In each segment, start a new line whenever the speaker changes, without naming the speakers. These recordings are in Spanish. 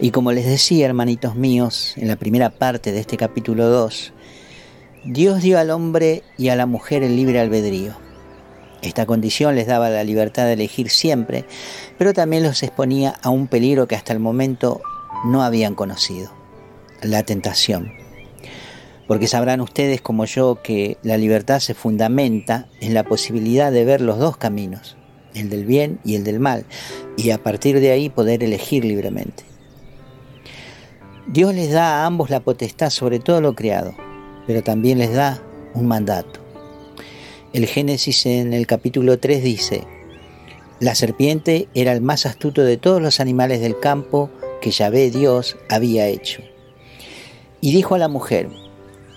Y como les decía, hermanitos míos, en la primera parte de este capítulo 2, Dios dio al hombre y a la mujer el libre albedrío. Esta condición les daba la libertad de elegir siempre, pero también los exponía a un peligro que hasta el momento no habían conocido, la tentación. Porque sabrán ustedes como yo que la libertad se fundamenta en la posibilidad de ver los dos caminos, el del bien y el del mal, y a partir de ahí poder elegir libremente. Dios les da a ambos la potestad sobre todo lo creado, pero también les da un mandato. El Génesis en el capítulo 3 dice, la serpiente era el más astuto de todos los animales del campo que Yahvé Dios había hecho. Y dijo a la mujer,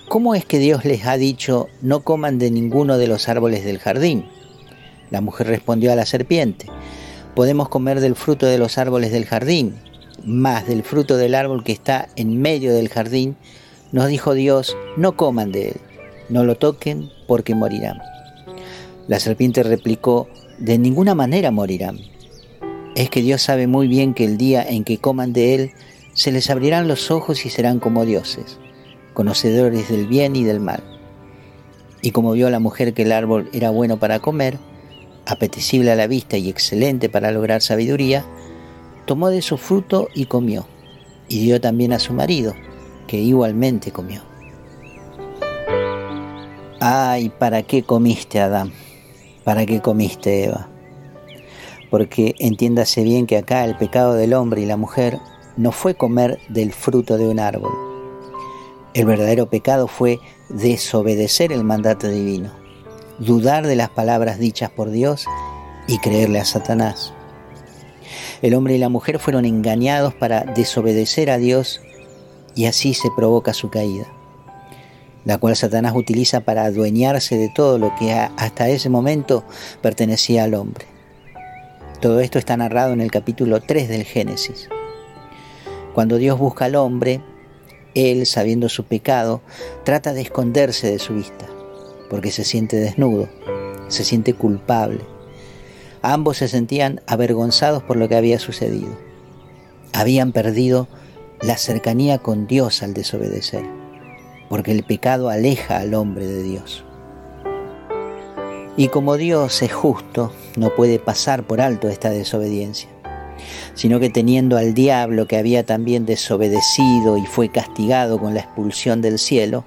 ¿cómo es que Dios les ha dicho no coman de ninguno de los árboles del jardín? La mujer respondió a la serpiente, podemos comer del fruto de los árboles del jardín, más del fruto del árbol que está en medio del jardín, nos dijo Dios, no coman de él, no lo toquen porque morirán. La serpiente replicó, de ninguna manera morirán. Es que Dios sabe muy bien que el día en que coman de él, se les abrirán los ojos y serán como dioses, conocedores del bien y del mal. Y como vio la mujer que el árbol era bueno para comer, apetecible a la vista y excelente para lograr sabiduría, tomó de su fruto y comió, y dio también a su marido, que igualmente comió. Ay, ¿para qué comiste, Adán? ¿Para qué comiste, Eva? Porque entiéndase bien que acá el pecado del hombre y la mujer no fue comer del fruto de un árbol. El verdadero pecado fue desobedecer el mandato divino dudar de las palabras dichas por Dios y creerle a Satanás. El hombre y la mujer fueron engañados para desobedecer a Dios y así se provoca su caída, la cual Satanás utiliza para adueñarse de todo lo que hasta ese momento pertenecía al hombre. Todo esto está narrado en el capítulo 3 del Génesis. Cuando Dios busca al hombre, él, sabiendo su pecado, trata de esconderse de su vista porque se siente desnudo, se siente culpable. Ambos se sentían avergonzados por lo que había sucedido. Habían perdido la cercanía con Dios al desobedecer, porque el pecado aleja al hombre de Dios. Y como Dios es justo, no puede pasar por alto esta desobediencia, sino que teniendo al diablo que había también desobedecido y fue castigado con la expulsión del cielo,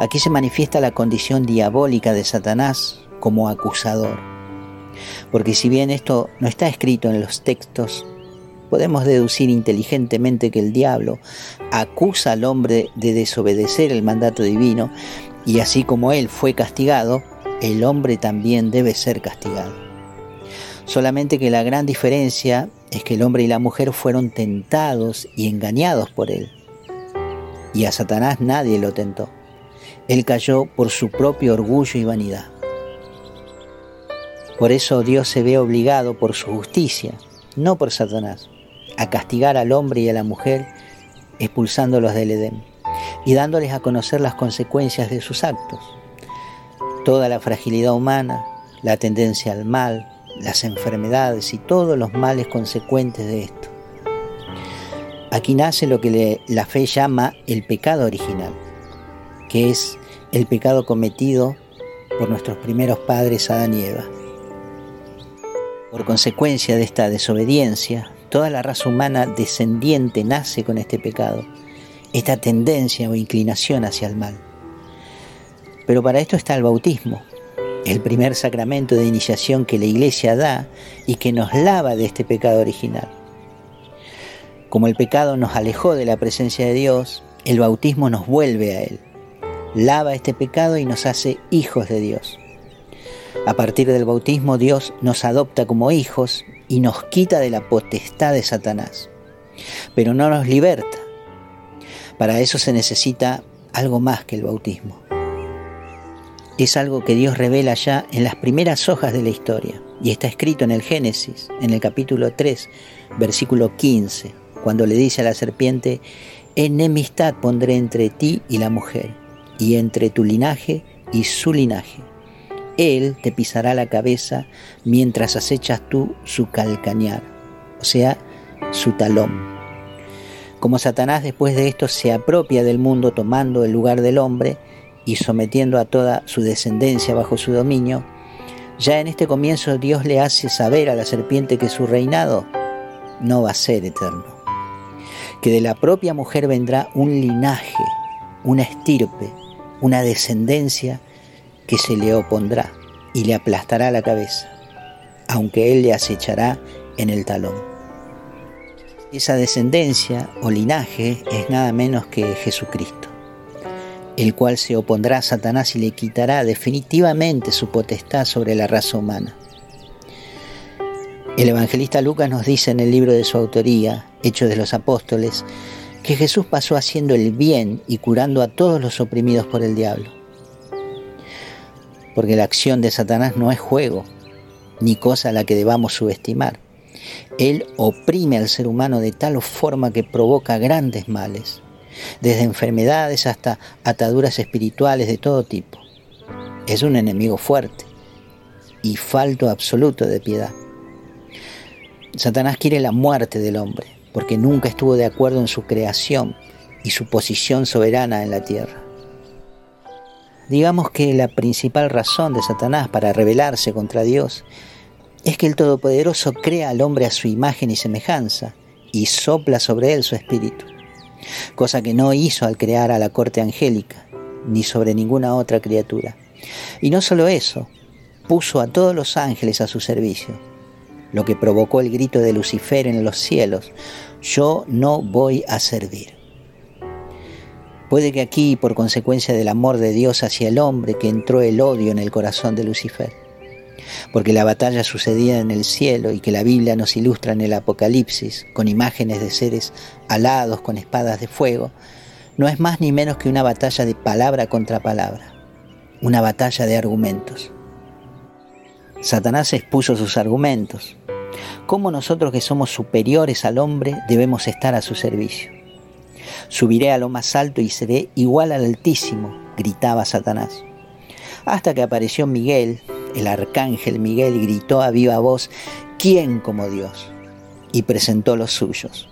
Aquí se manifiesta la condición diabólica de Satanás como acusador. Porque si bien esto no está escrito en los textos, podemos deducir inteligentemente que el diablo acusa al hombre de desobedecer el mandato divino y así como él fue castigado, el hombre también debe ser castigado. Solamente que la gran diferencia es que el hombre y la mujer fueron tentados y engañados por él. Y a Satanás nadie lo tentó. Él cayó por su propio orgullo y vanidad. Por eso Dios se ve obligado por su justicia, no por Satanás, a castigar al hombre y a la mujer expulsándolos del Edén y dándoles a conocer las consecuencias de sus actos. Toda la fragilidad humana, la tendencia al mal, las enfermedades y todos los males consecuentes de esto. Aquí nace lo que la fe llama el pecado original que es el pecado cometido por nuestros primeros padres Adán y Eva. Por consecuencia de esta desobediencia, toda la raza humana descendiente nace con este pecado, esta tendencia o inclinación hacia el mal. Pero para esto está el bautismo, el primer sacramento de iniciación que la Iglesia da y que nos lava de este pecado original. Como el pecado nos alejó de la presencia de Dios, el bautismo nos vuelve a Él lava este pecado y nos hace hijos de Dios. A partir del bautismo Dios nos adopta como hijos y nos quita de la potestad de Satanás, pero no nos liberta. Para eso se necesita algo más que el bautismo. Es algo que Dios revela ya en las primeras hojas de la historia y está escrito en el Génesis, en el capítulo 3, versículo 15, cuando le dice a la serpiente, enemistad pondré entre ti y la mujer y entre tu linaje y su linaje. Él te pisará la cabeza mientras acechas tú su calcañar, o sea, su talón. Como Satanás después de esto se apropia del mundo tomando el lugar del hombre y sometiendo a toda su descendencia bajo su dominio, ya en este comienzo Dios le hace saber a la serpiente que su reinado no va a ser eterno, que de la propia mujer vendrá un linaje, una estirpe, una descendencia que se le opondrá y le aplastará la cabeza, aunque él le acechará en el talón. Esa descendencia o linaje es nada menos que Jesucristo, el cual se opondrá a Satanás y le quitará definitivamente su potestad sobre la raza humana. El evangelista Lucas nos dice en el libro de su autoría, Hechos de los Apóstoles, que Jesús pasó haciendo el bien y curando a todos los oprimidos por el diablo. Porque la acción de Satanás no es juego, ni cosa a la que debamos subestimar. Él oprime al ser humano de tal forma que provoca grandes males, desde enfermedades hasta ataduras espirituales de todo tipo. Es un enemigo fuerte y falto absoluto de piedad. Satanás quiere la muerte del hombre, porque nunca estuvo de acuerdo en su creación y su posición soberana en la tierra. Digamos que la principal razón de Satanás para rebelarse contra Dios es que el Todopoderoso crea al hombre a su imagen y semejanza y sopla sobre él su espíritu, cosa que no hizo al crear a la corte angélica, ni sobre ninguna otra criatura. Y no solo eso, puso a todos los ángeles a su servicio, lo que provocó el grito de Lucifer en los cielos, yo no voy a servir. Puede que aquí, por consecuencia del amor de Dios hacia el hombre, que entró el odio en el corazón de Lucifer, porque la batalla sucedía en el cielo y que la Biblia nos ilustra en el Apocalipsis con imágenes de seres alados con espadas de fuego, no es más ni menos que una batalla de palabra contra palabra, una batalla de argumentos. Satanás expuso sus argumentos. ¿Cómo nosotros que somos superiores al hombre debemos estar a su servicio? Subiré a lo más alto y seré igual al Altísimo, gritaba Satanás. Hasta que apareció Miguel, el arcángel Miguel, y gritó a viva voz, ¿quién como Dios? Y presentó los suyos.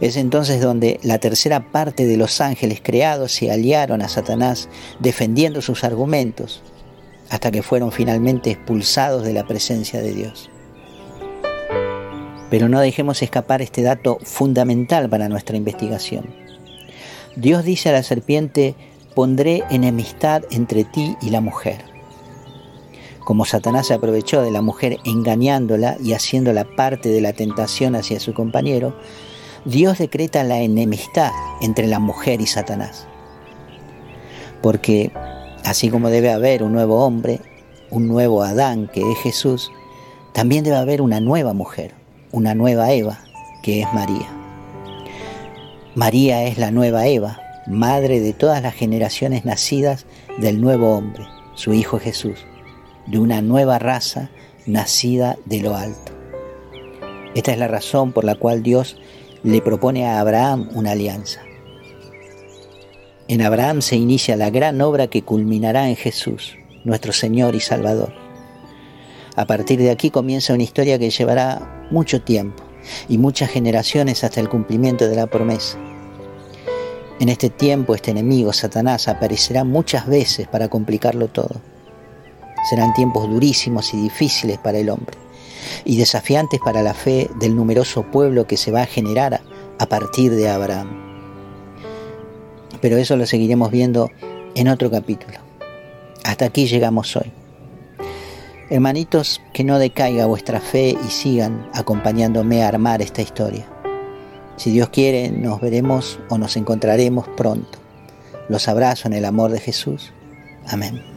Es entonces donde la tercera parte de los ángeles creados se aliaron a Satanás defendiendo sus argumentos hasta que fueron finalmente expulsados de la presencia de Dios. Pero no dejemos escapar este dato fundamental para nuestra investigación. Dios dice a la serpiente, pondré enemistad entre ti y la mujer. Como Satanás se aprovechó de la mujer engañándola y haciéndola parte de la tentación hacia su compañero, Dios decreta la enemistad entre la mujer y Satanás. Porque Así como debe haber un nuevo hombre, un nuevo Adán que es Jesús, también debe haber una nueva mujer, una nueva Eva, que es María. María es la nueva Eva, madre de todas las generaciones nacidas del nuevo hombre, su Hijo Jesús, de una nueva raza nacida de lo alto. Esta es la razón por la cual Dios le propone a Abraham una alianza. En Abraham se inicia la gran obra que culminará en Jesús, nuestro Señor y Salvador. A partir de aquí comienza una historia que llevará mucho tiempo y muchas generaciones hasta el cumplimiento de la promesa. En este tiempo este enemigo, Satanás, aparecerá muchas veces para complicarlo todo. Serán tiempos durísimos y difíciles para el hombre y desafiantes para la fe del numeroso pueblo que se va a generar a partir de Abraham pero eso lo seguiremos viendo en otro capítulo. Hasta aquí llegamos hoy. Hermanitos, que no decaiga vuestra fe y sigan acompañándome a armar esta historia. Si Dios quiere, nos veremos o nos encontraremos pronto. Los abrazo en el amor de Jesús. Amén.